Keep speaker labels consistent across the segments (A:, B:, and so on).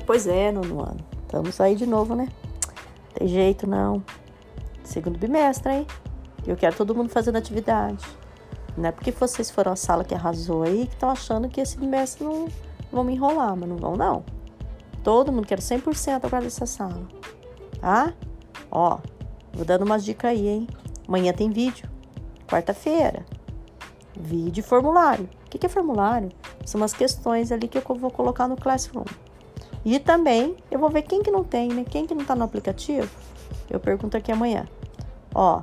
A: Pois é, nono ano. Estamos aí de novo, né? Tem jeito não. Segundo bimestre, hein? Eu quero todo mundo fazendo atividade. Não é porque vocês foram a sala que arrasou aí que estão achando que esse bimestre não, vão me enrolar, mas não vão não. Todo mundo quer 100% agora dessa sala. Tá? Ó, vou dando umas dicas aí, hein? Amanhã tem vídeo. Quarta-feira. Vídeo e formulário. O que é formulário? São umas questões ali que eu vou colocar no Classroom. E também eu vou ver quem que não tem, né? Quem que não tá no aplicativo. Eu pergunto aqui amanhã. Ó,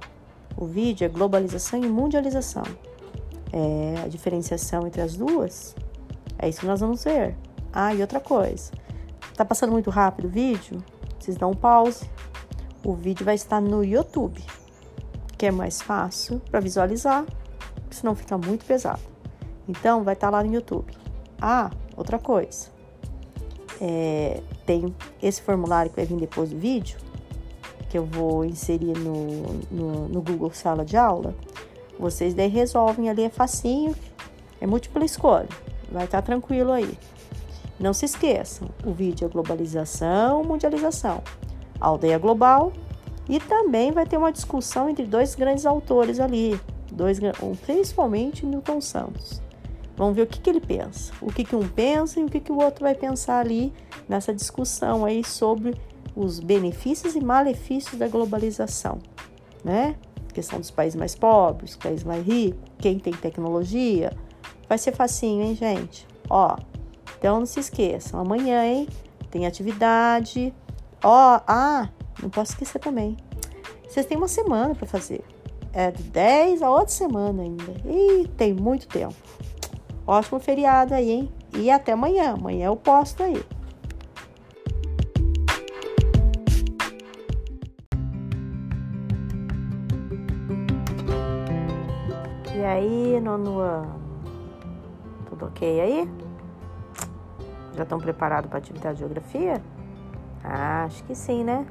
A: o vídeo é globalização e mundialização. É a diferenciação entre as duas. É isso que nós vamos ver. Ah, e outra coisa. Tá passando muito rápido o vídeo? Vocês dão um pause. O vídeo vai estar no YouTube, que é mais fácil para visualizar, senão fica muito pesado. Então, vai estar lá no YouTube. Ah, outra coisa. É, tem esse formulário que vai vir depois do vídeo, que eu vou inserir no, no, no Google Sala de Aula. Vocês daí resolvem ali, é facinho, é múltipla escolha. Vai estar tranquilo aí. Não se esqueçam, o vídeo é globalização, mundialização, aldeia global e também vai ter uma discussão entre dois grandes autores ali, dois, principalmente Milton Santos. Vamos ver o que, que ele pensa, o que, que um pensa e o que, que o outro vai pensar ali nessa discussão aí sobre os benefícios e malefícios da globalização, né? Questão dos países mais pobres, países mais ricos, quem tem tecnologia. Vai ser facinho, hein, gente? Ó, então não se esqueçam, amanhã, hein? Tem atividade. Ó, ah, não posso esquecer também. Vocês têm uma semana para fazer. É de 10 a outra semana ainda. E tem muito tempo. Ótimo feriado aí, hein? E até amanhã. Amanhã eu posto aí. E aí, nono ano? Tudo ok aí? Já estão preparados para a atividade de geografia? Ah, acho que sim, né?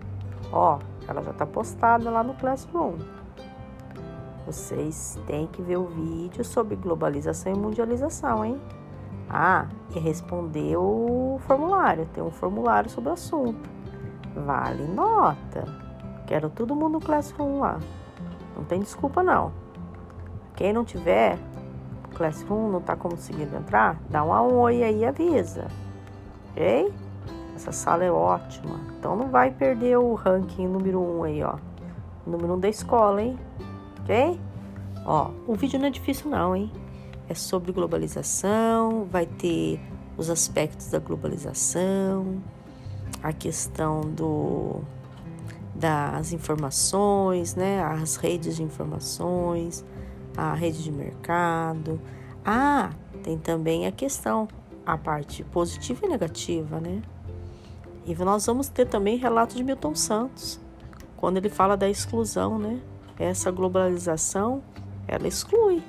A: Ó, ela já está postada lá no Classroom. Vocês têm que ver o vídeo sobre globalização e mundialização, hein? Ah, e responder o formulário. Tem um formulário sobre o assunto. Vale nota. Quero todo mundo no Classroom lá. Não tem desculpa, não. Quem não tiver Classroom, não tá conseguindo entrar, dá um oi aí e avisa. Ok? Essa sala é ótima. Então não vai perder o ranking número 1 um aí, ó. Número 1 um da escola, hein? Ok? Ó, o vídeo não é difícil não, hein? É sobre globalização, vai ter os aspectos da globalização, a questão do das informações, né? As redes de informações, a rede de mercado. Ah, tem também a questão, a parte positiva e negativa, né? E nós vamos ter também relato de Milton Santos, quando ele fala da exclusão, né? Essa globalização ela exclui,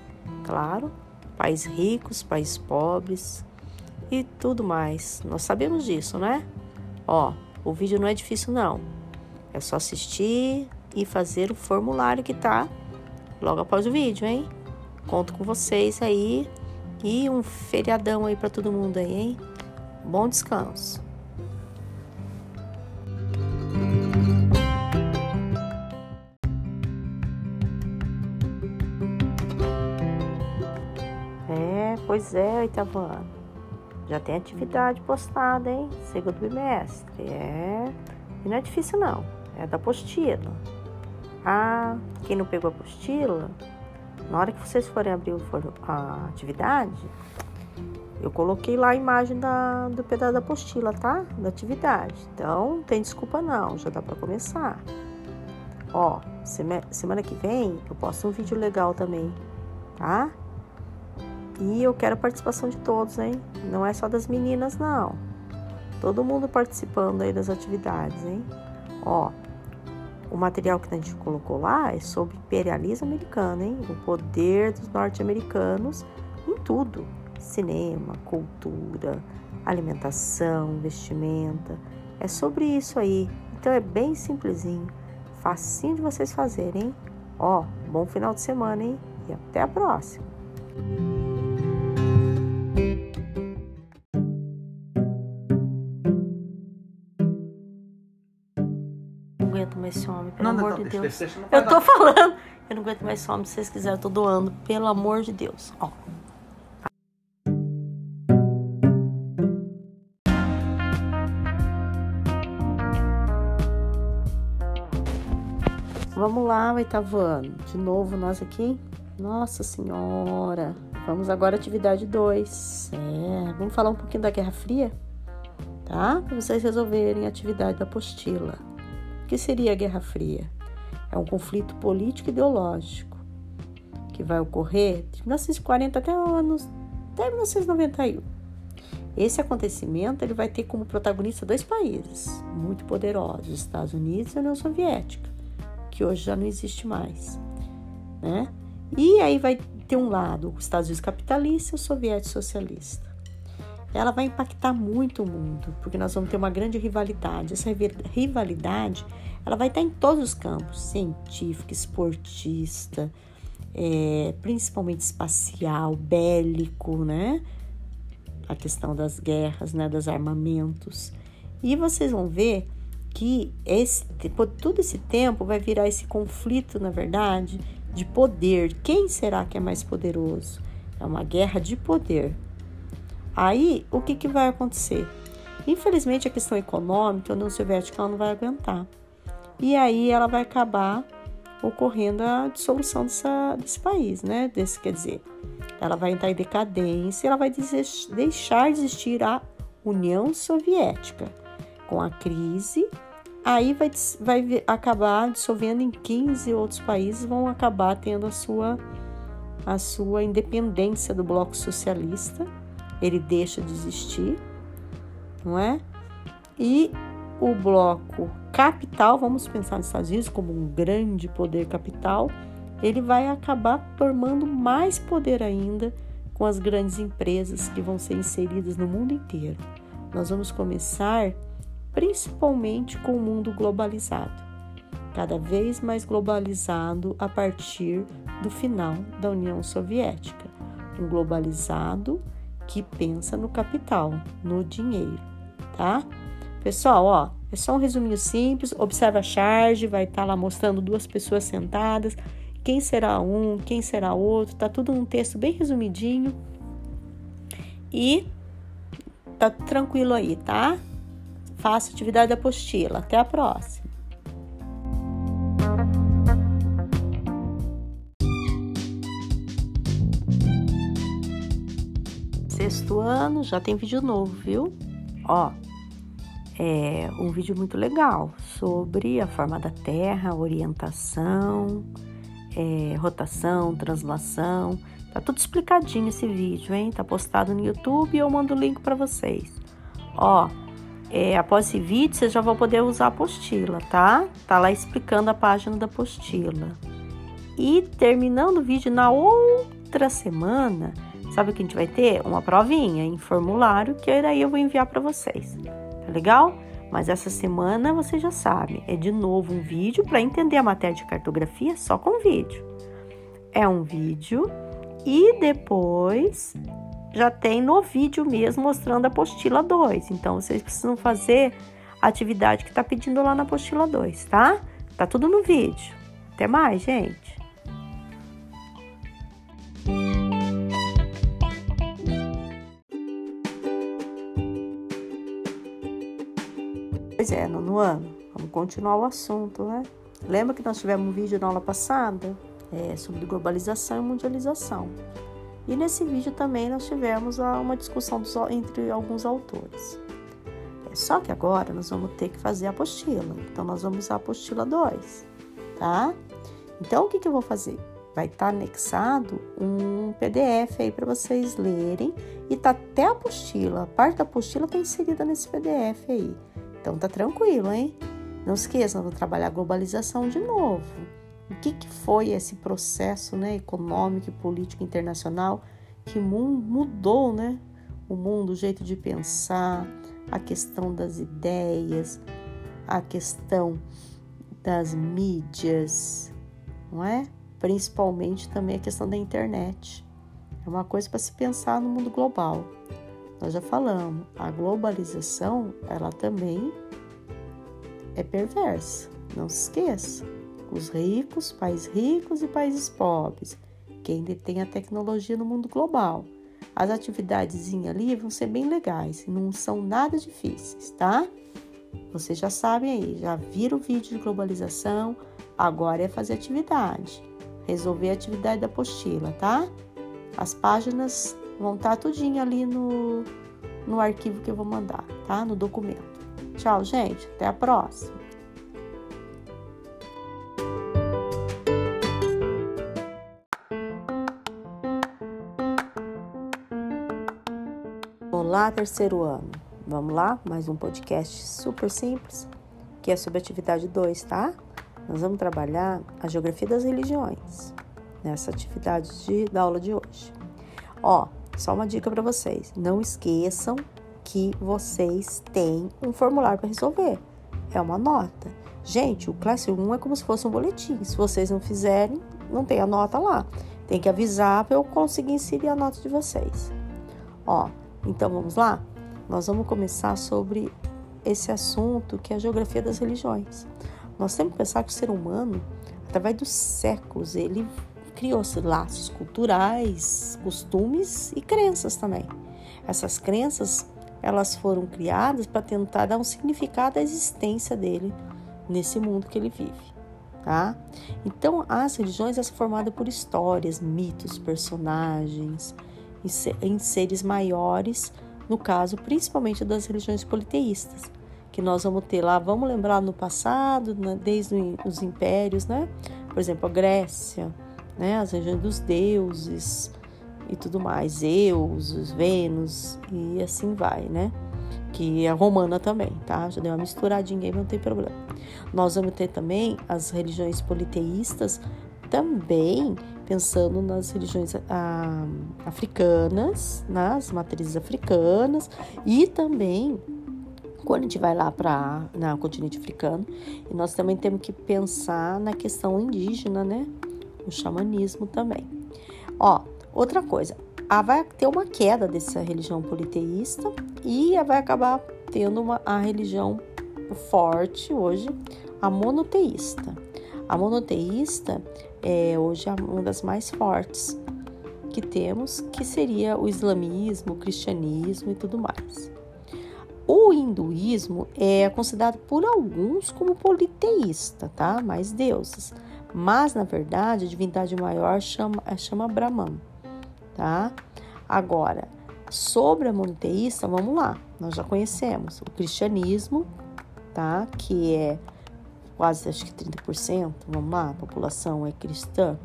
A: claro, países ricos, países pobres e tudo mais. Nós sabemos disso, né? Ó, o vídeo não é difícil não. É só assistir e fazer o formulário que tá logo após o vídeo, hein? Conto com vocês aí e um feriadão aí para todo mundo aí, hein? Bom descanso. Pois é, oitavo ano. Já tem atividade postada, hein? Segundo bimestre. É. E não é difícil, não. É da apostila. Ah, quem não pegou a apostila, na hora que vocês forem abrir a atividade, eu coloquei lá a imagem da, do pedaço da apostila, tá? Da atividade. Então, não tem desculpa não, já dá para começar. Ó, semana que vem eu posto um vídeo legal também, tá? E eu quero a participação de todos, hein? Não é só das meninas, não. Todo mundo participando aí das atividades, hein? Ó, o material que a gente colocou lá é sobre imperialismo americano, hein? O poder dos norte-americanos em tudo: cinema, cultura, alimentação, vestimenta. É sobre isso aí. Então é bem simplesinho, facinho de vocês fazerem? Ó, bom final de semana, hein? E até a próxima. Mais esse homem, pelo
B: Não,
A: amor
B: não,
A: de Deus.
B: deixa- deixa,
A: eu tô falando. Eu não aguento mais esse homem, se vocês quiserem, eu tô doando. Pelo amor de Deus. Ó. Vamos lá, oitavo ano. De novo nós aqui. Nossa Senhora. Vamos agora à atividade 2. É, vamos falar um pouquinho da Guerra Fria, tá? Para vocês resolverem a atividade da apostila. O que seria a Guerra Fria? É um conflito político ideológico que vai ocorrer de 1940 até anos até 1991. Esse acontecimento ele vai ter como protagonista dois países muito poderosos, os Estados Unidos e a União Soviética, que hoje já não existe mais, né? E aí vai ter um lado, os Estados Unidos capitalista e o soviético socialista. Ela vai impactar muito o mundo, porque nós vamos ter uma grande rivalidade. Essa rivalidade, ela vai estar em todos os campos, científico, esportista, é, principalmente espacial, bélico, né? A questão das guerras, né? Dos armamentos. E vocês vão ver que esse, todo esse tempo vai virar esse conflito, na verdade, de poder. Quem será que é mais poderoso? É uma guerra de poder. Aí, o que, que vai acontecer? Infelizmente, a questão econômica, a União Soviética ela não vai aguentar. E aí, ela vai acabar ocorrendo a dissolução dessa, desse país, né? Desse, quer dizer, ela vai entrar em decadência, ela vai deixar de existir a União Soviética. Com a crise, aí vai, vai acabar dissolvendo em 15 outros países, vão acabar tendo a sua, a sua independência do bloco socialista, ele deixa de existir, não é? E o bloco capital, vamos pensar nos Estados Unidos como um grande poder capital, ele vai acabar tomando mais poder ainda com as grandes empresas que vão ser inseridas no mundo inteiro. Nós vamos começar principalmente com o mundo globalizado, cada vez mais globalizado a partir do final da União Soviética. Um globalizado que pensa no capital, no dinheiro, tá? Pessoal, ó, é só um resuminho simples. Observa a charge, vai estar tá lá mostrando duas pessoas sentadas. Quem será um, quem será outro, tá tudo num texto bem resumidinho. E tá tranquilo aí, tá? Faça atividade da apostila. Até a próxima. Sexto ano, já tem vídeo novo, viu? Ó, é um vídeo muito legal sobre a forma da Terra, orientação, é, rotação, translação. Tá tudo explicadinho esse vídeo, hein? Tá postado no YouTube e eu mando o link para vocês. Ó, é, após esse vídeo, vocês já vão poder usar a apostila, tá? Tá lá explicando a página da apostila. E terminando o vídeo na outra semana, sabe o que a gente vai ter? Uma provinha em formulário que daí eu vou enviar para vocês. Tá legal? Mas essa semana você já sabe, é de novo um vídeo para entender a matéria de cartografia só com vídeo. É um vídeo e depois já tem no vídeo mesmo mostrando a apostila 2. Então vocês precisam fazer a atividade que está pedindo lá na apostila 2, tá? Tá tudo no vídeo. Até mais, gente. Pois é, no ano. Vamos continuar o assunto, né? Lembra que nós tivemos um vídeo na aula passada é, sobre globalização e mundialização. E nesse vídeo também nós tivemos uma discussão dos, entre alguns autores. É, só que agora nós vamos ter que fazer a apostila. Então nós vamos usar a apostila 2, tá? Então o que, que eu vou fazer? Vai estar tá anexado um PDF aí para vocês lerem e tá até a apostila. A parte da apostila está inserida nesse PDF aí. Então tá tranquilo, hein? Não esqueçam, vou trabalhar a globalização de novo. O que, que foi esse processo né, econômico e político internacional que mudou né, o mundo, o jeito de pensar, a questão das ideias, a questão das mídias, não é? Principalmente também a questão da internet. É uma coisa para se pensar no mundo global. Nós já falamos, a globalização, ela também é perversa. Não se esqueça. Os ricos, países ricos e países pobres. Quem detém a tecnologia no mundo global. As atividades ali vão ser bem legais não são nada difíceis, tá? Vocês já sabem aí, já viram o vídeo de globalização, agora é fazer atividade. Resolver a atividade da apostila, tá? As páginas vão estar tá tudinho ali no, no arquivo que eu vou mandar, tá? No documento. Tchau, gente. Até a próxima. Olá, terceiro ano. Vamos lá? Mais um podcast super simples, que é sobre atividade 2, tá? Nós vamos trabalhar a geografia das religiões nessa atividade de, da aula de hoje. Ó, só uma dica para vocês: não esqueçam que vocês têm um formulário para resolver. É uma nota. Gente, o Classroom é como se fosse um boletim. Se vocês não fizerem, não tem a nota lá. Tem que avisar para eu conseguir inserir a nota de vocês. Ó, então vamos lá? Nós vamos começar sobre esse assunto que é a geografia das religiões. Nós temos que pensar que o ser humano, através dos séculos, ele criou-se laços culturais, costumes e crenças também. Essas crenças, elas foram criadas para tentar dar um significado à existência dele nesse mundo que ele vive, tá? Então, as religiões são formadas por histórias, mitos, personagens, em seres maiores, no caso, principalmente das religiões politeístas, que nós vamos ter lá, vamos lembrar no passado, né, desde os impérios, né? Por exemplo, a Grécia, né? As regiões dos deuses e tudo mais, Zeus, Vênus e assim vai, né? Que é romana também, tá? Já deu uma misturadinha aí, não tem problema. Nós vamos ter também as religiões politeístas, também pensando nas religiões ah, africanas, nas matrizes africanas e também quando a gente vai lá para o continente africano, nós também temos que pensar na questão indígena, né? O xamanismo também. Ó, outra coisa, a, vai ter uma queda dessa religião politeísta e vai acabar tendo uma, a religião forte hoje, a monoteísta. A monoteísta é hoje uma das mais fortes que temos, que seria o islamismo, o cristianismo e tudo mais. O hinduísmo é considerado por alguns como politeísta, tá? Mais deuses. Mas, na verdade, a divindade maior chama, chama Brahman, tá? Agora, sobre a monoteísta, vamos lá. Nós já conhecemos o cristianismo, tá? Que é quase, acho que 30%, vamos lá, a população é cristã.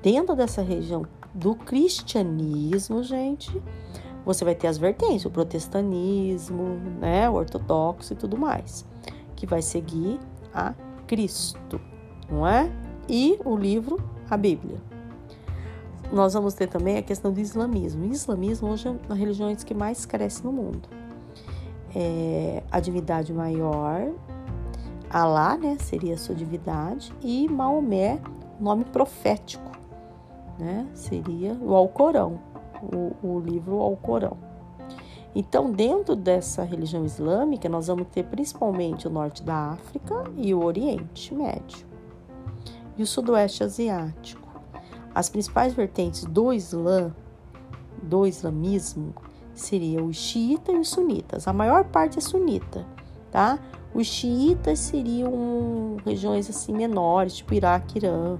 A: Dentro dessa região do cristianismo, gente, você vai ter as vertentes, o protestantismo, né, o ortodoxo e tudo mais, que vai seguir a Cristo, não é? E o livro, a Bíblia. Nós vamos ter também a questão do islamismo. O islamismo hoje é uma das religiões que mais cresce no mundo. É a divindade maior, Alá, né, seria a sua divindade, e Maomé, nome profético, né, seria o Alcorão, o, o livro Alcorão. Então, dentro dessa religião islâmica, nós vamos ter principalmente o norte da África e o Oriente Médio e o Sudoeste Asiático. As principais vertentes do Islã, do islamismo, seriam os xiitas e os sunitas. A maior parte é sunita, tá? Os xiitas seriam regiões assim menores, tipo Iraque, Irã,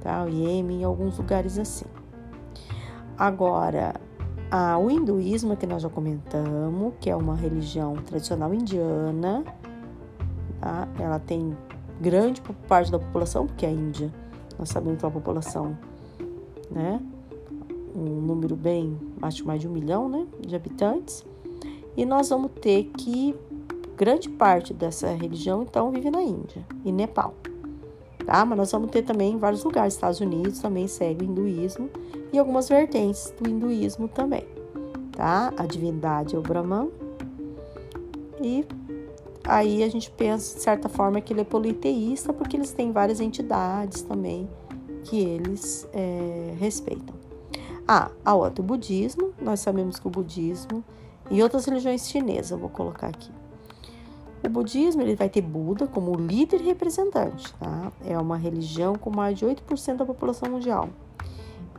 A: tá? O Iêmen, alguns lugares assim. Agora, a, o hinduísmo, que nós já comentamos, que é uma religião tradicional indiana, tá? ela tem grande parte da população, porque a Índia, nós sabemos que é uma população, né? Um número bem, acho mais de um milhão, né? De habitantes. E nós vamos ter que grande parte dessa religião, então, vive na Índia e Nepal. Tá? Mas nós vamos ter também em vários lugares. Estados Unidos também segue o hinduísmo e algumas vertentes do hinduísmo também. Tá? A divindade é o Brahman e aí a gente pensa, de certa forma, que ele é politeísta, porque eles têm várias entidades também que eles é, respeitam. Ah, a outra, o budismo, nós sabemos que o budismo e outras religiões chinesas, eu vou colocar aqui. O budismo ele vai ter Buda como líder e representante, tá? É uma religião com mais de 8% da população mundial.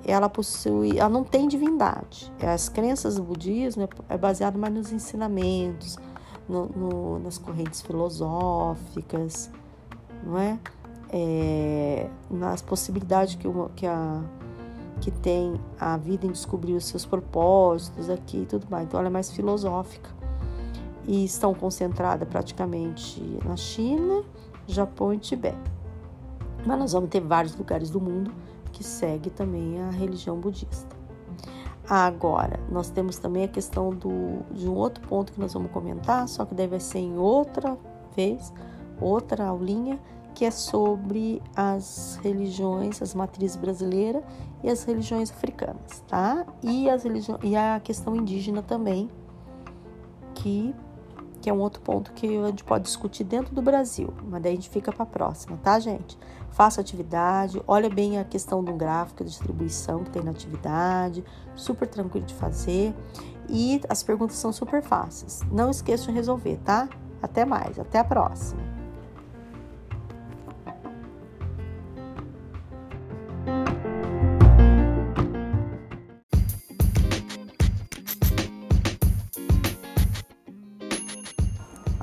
A: Ela possui, ela não tem divindade. As crenças do budismo é baseado mais nos ensinamentos, no, no, nas correntes filosóficas, não é? é nas possibilidades que, uma, que, a, que tem a vida em descobrir os seus propósitos aqui e tudo mais. Então, ela é mais filosófica e estão concentradas praticamente na China, Japão e Tibete. Mas nós vamos ter vários lugares do mundo que segue também a religião budista. Agora, nós temos também a questão do, de um outro ponto que nós vamos comentar, só que deve ser em outra vez, outra aulinha, que é sobre as religiões, as matrizes brasileiras e as religiões africanas, tá? E, as religiões, e a questão indígena também, que que é um outro ponto que a gente pode discutir dentro do Brasil, mas daí a gente fica para a próxima, tá, gente? Faça atividade, olha bem a questão do gráfico, da distribuição que tem na atividade, super tranquilo de fazer. E as perguntas são super fáceis. Não esqueça de resolver, tá? Até mais, até a próxima.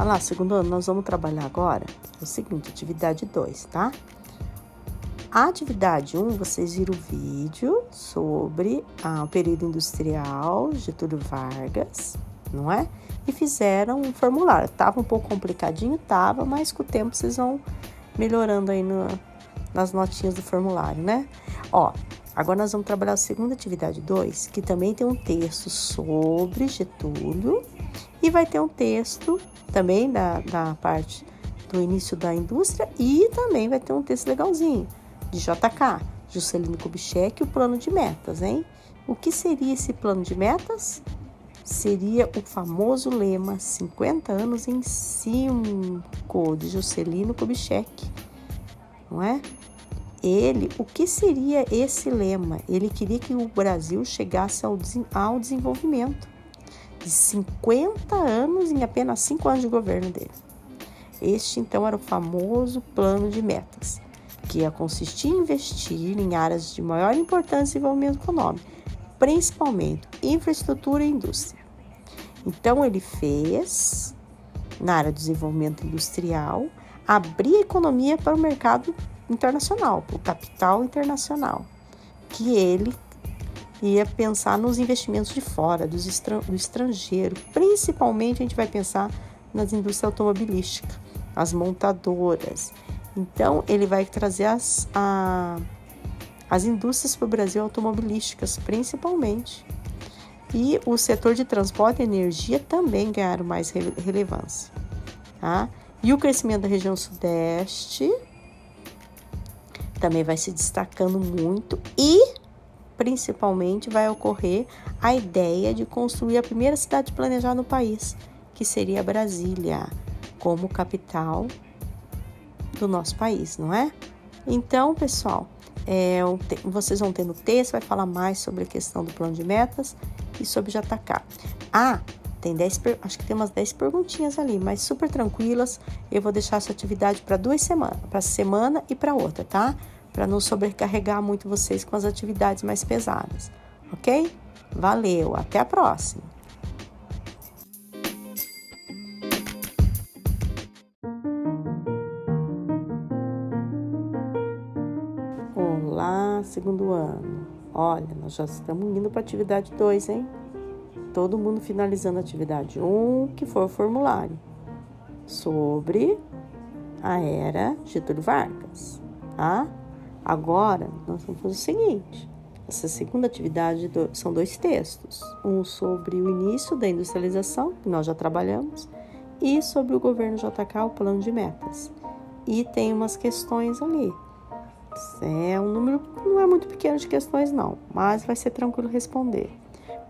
A: Olha lá, segundo ano, nós vamos trabalhar agora o seguinte, atividade 2, tá? A atividade 1, um, vocês viram o vídeo sobre ah, o período industrial, Getúlio Vargas, não é? E fizeram um formulário. Tava um pouco complicadinho, tava, mas com o tempo vocês vão melhorando aí no, nas notinhas do formulário, né? Ó, agora nós vamos trabalhar a segunda atividade 2, que também tem um texto sobre Getúlio e vai ter um texto também da, da parte do início da indústria e também vai ter um texto legalzinho de JK, Juscelino Kubitschek, o plano de metas, hein? O que seria esse plano de metas? Seria o famoso lema 50 anos em 5 de Juscelino Kubitschek, não é? Ele, o que seria esse lema? Ele queria que o Brasil chegasse ao, ao desenvolvimento de 50 anos em apenas 5 anos de governo dele. Este então era o famoso plano de metas, que ia consistir em investir em áreas de maior importância e desenvolvimento econômico, principalmente infraestrutura e indústria. Então ele fez, na área do desenvolvimento industrial, abrir a economia para o mercado internacional, para o capital internacional, que ele ia pensar nos investimentos de fora, do estrangeiro. Principalmente a gente vai pensar nas indústrias automobilísticas, as montadoras. Então ele vai trazer as, a, as indústrias para o Brasil automobilísticas, principalmente. E o setor de transporte e energia também ganharam mais re relevância. Tá? E o crescimento da região sudeste também vai se destacando muito e principalmente vai ocorrer a ideia de construir a primeira cidade planejada no país, que seria Brasília, como capital do nosso país, não é? Então, pessoal, é, vocês vão ter no texto, vai falar mais sobre a questão do plano de metas e sobre JK. Ah, tem 10, acho que tem umas 10 perguntinhas ali, mas super tranquilas. Eu vou deixar essa atividade para duas semanas, para semana e para outra, tá? Para não sobrecarregar muito vocês com as atividades mais pesadas, ok? Valeu, até a próxima! Olá, segundo ano. Olha, nós já estamos indo para a atividade 2, hein? Todo mundo finalizando a atividade 1, um, que foi o formulário sobre a era Getúlio Vargas, tá? Agora, nós vamos fazer o seguinte: essa segunda atividade são dois textos, um sobre o início da industrialização, que nós já trabalhamos, e sobre o governo JK, o plano de metas. E tem umas questões ali. É um número, não é muito pequeno de questões, não, mas vai ser tranquilo responder.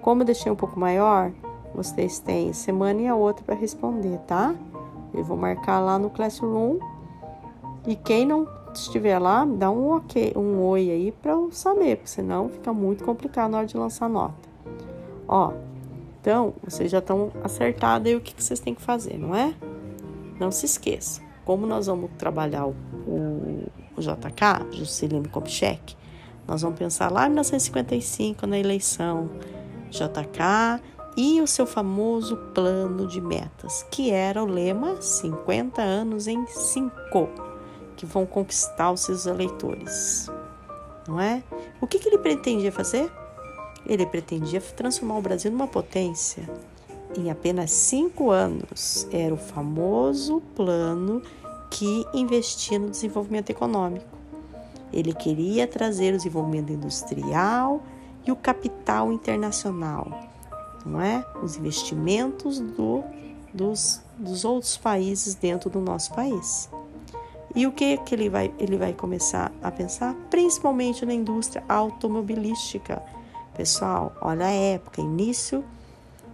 A: Como eu deixei um pouco maior, vocês têm semana e a outra para responder, tá? Eu vou marcar lá no Classroom. E quem não estiver lá, dá um ok, um oi aí para eu saber, porque senão fica muito complicado na hora de lançar nota. Ó, então vocês já estão acertados aí o que, que vocês têm que fazer, não é? não se esqueça, como nós vamos trabalhar o, o, o JK, Juscelino Kubitschek, nós vamos pensar lá em 1955, na eleição JK e o seu famoso plano de metas, que era o lema 50 anos em 5, que vão conquistar os seus eleitores. Não é? O que, que ele pretendia fazer? Ele pretendia transformar o Brasil numa potência em apenas cinco anos. Era o famoso plano que investia no desenvolvimento econômico. Ele queria trazer o desenvolvimento industrial e o capital internacional, não é? Os investimentos do, dos, dos outros países dentro do nosso país. E o que, que ele, vai, ele vai começar a pensar? Principalmente na indústria automobilística. Pessoal, olha a época, início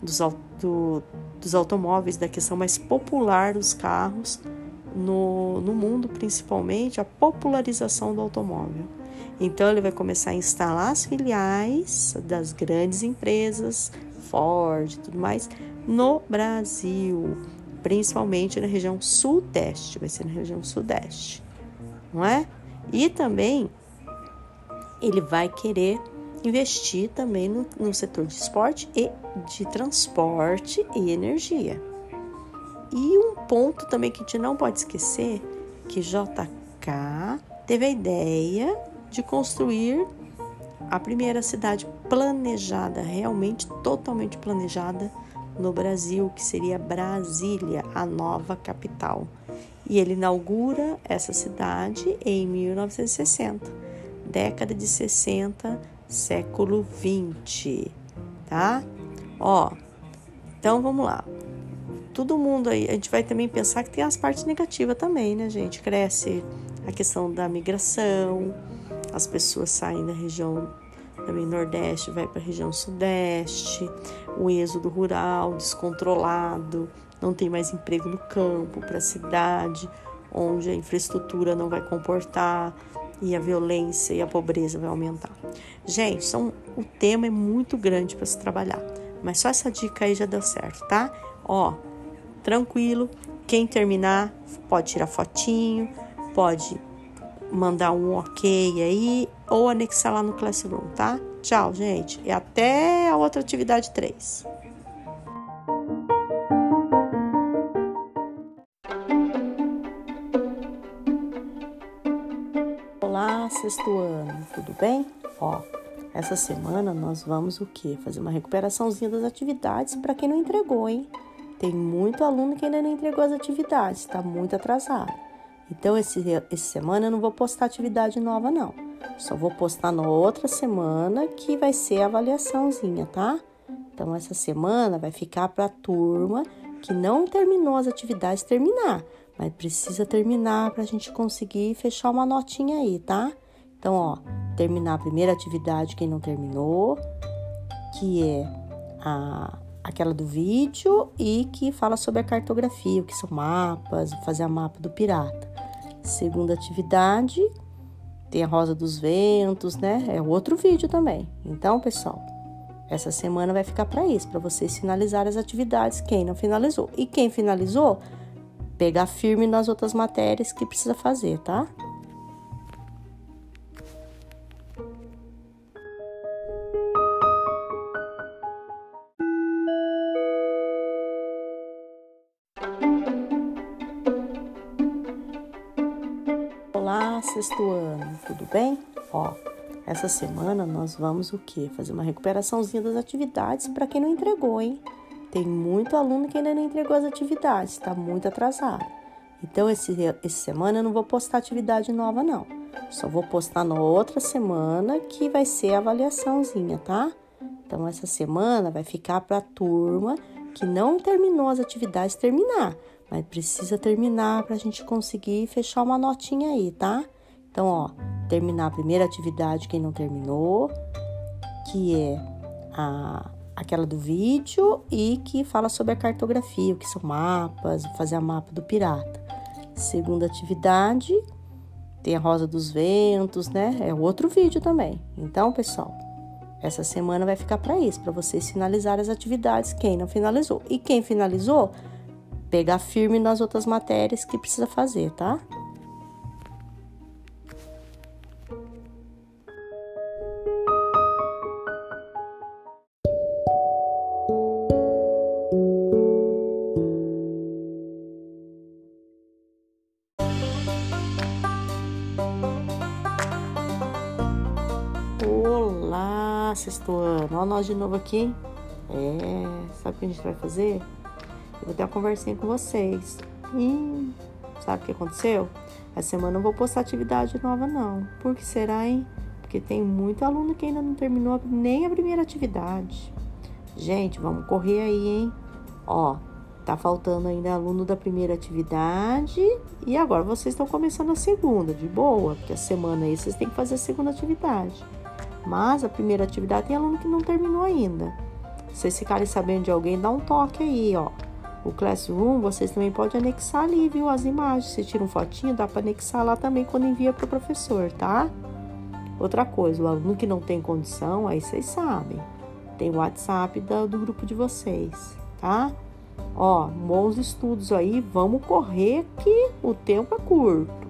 A: dos, do, dos automóveis, da questão mais popular dos carros no, no mundo, principalmente a popularização do automóvel. Então, ele vai começar a instalar as filiais das grandes empresas, Ford e tudo mais, no Brasil, principalmente na região sudeste, vai ser na região sudeste, não é? E também ele vai querer investir também no, no setor de esporte e de transporte e energia. E um ponto também que a gente não pode esquecer que JK teve a ideia de construir a primeira cidade planejada, realmente totalmente planejada no Brasil, que seria Brasília, a nova capital. E ele inaugura essa cidade em 1960, década de 60 século 20, tá? Ó, então vamos lá. Todo mundo aí, a gente vai também pensar que tem as partes negativas também, né, gente? Cresce a questão da migração, as pessoas saem da região também nordeste, vai para a região sudeste, o êxodo rural descontrolado, não tem mais emprego no campo, para a cidade, onde a infraestrutura não vai comportar, e a violência e a pobreza vai aumentar. Gente, são, o tema é muito grande para se trabalhar, mas só essa dica aí já deu certo, tá? Ó, tranquilo, quem terminar pode tirar fotinho, pode mandar um ok aí ou anexar lá no Classroom, tá? Tchau, gente, e até a outra atividade 3. sexto ano, tudo bem? Ó, essa semana nós vamos o quê? Fazer uma recuperaçãozinha das atividades para quem não entregou, hein? Tem muito aluno que ainda não entregou as atividades, está muito atrasado. Então, esse, essa semana eu não vou postar atividade nova, não. Só vou postar na outra semana que vai ser a avaliaçãozinha, tá? Então, essa semana vai ficar para a turma que não terminou as atividades terminar, mas precisa terminar para a gente conseguir fechar uma notinha aí, tá? Então, ó, terminar a primeira atividade quem não terminou, que é a, aquela do vídeo e que fala sobre a cartografia, o que são mapas, fazer a mapa do pirata. Segunda atividade, tem a Rosa dos Ventos, né? É outro vídeo também. Então, pessoal, essa semana vai ficar para isso, para vocês finalizarem as atividades, quem não finalizou. E quem finalizou, pegar firme nas outras matérias que precisa fazer, tá? Sexto ano, tudo bem? Ó, essa semana nós vamos o quê? Fazer uma recuperaçãozinha das atividades para quem não entregou, hein? Tem muito aluno que ainda não entregou as atividades, está muito atrasado. Então, esse, essa semana eu não vou postar atividade nova, não. Só vou postar na outra semana que vai ser a avaliaçãozinha, tá? Então, essa semana vai ficar para a turma que não terminou as atividades terminar, mas precisa terminar para a gente conseguir fechar uma notinha aí, tá? Então, ó, terminar a primeira atividade quem não terminou, que é a, aquela do vídeo e que fala sobre a cartografia, o que são mapas, fazer a mapa do pirata. Segunda atividade, tem a Rosa dos Ventos, né? É outro vídeo também. Então, pessoal, essa semana vai ficar para isso, para vocês finalizarem as atividades, quem não finalizou. E quem finalizou, pegar firme nas outras matérias que precisa fazer, tá? Olá, sexto ano. Olha nós de novo aqui? É, sabe o que a gente vai fazer? Eu vou ter uma conversinha com vocês. E sabe o que aconteceu? Essa semana eu não vou postar atividade nova, não. Por que será, hein? Porque tem muito aluno que ainda não terminou nem a primeira atividade. Gente, vamos correr aí, hein? Ó, tá faltando ainda aluno da primeira atividade e agora vocês estão começando a segunda, de boa, porque a semana aí vocês têm que fazer a segunda atividade. Mas a primeira atividade tem aluno que não terminou ainda. Se vocês ficarem sabendo de alguém, dá um toque aí, ó. O Classroom, vocês também podem anexar ali, viu? As imagens. Você tira um fotinho, dá para anexar lá também quando envia para o professor, tá? Outra coisa, o aluno que não tem condição, aí vocês sabem. Tem o WhatsApp do, do grupo de vocês, tá? Ó, bons estudos aí. Vamos correr que o tempo é curto.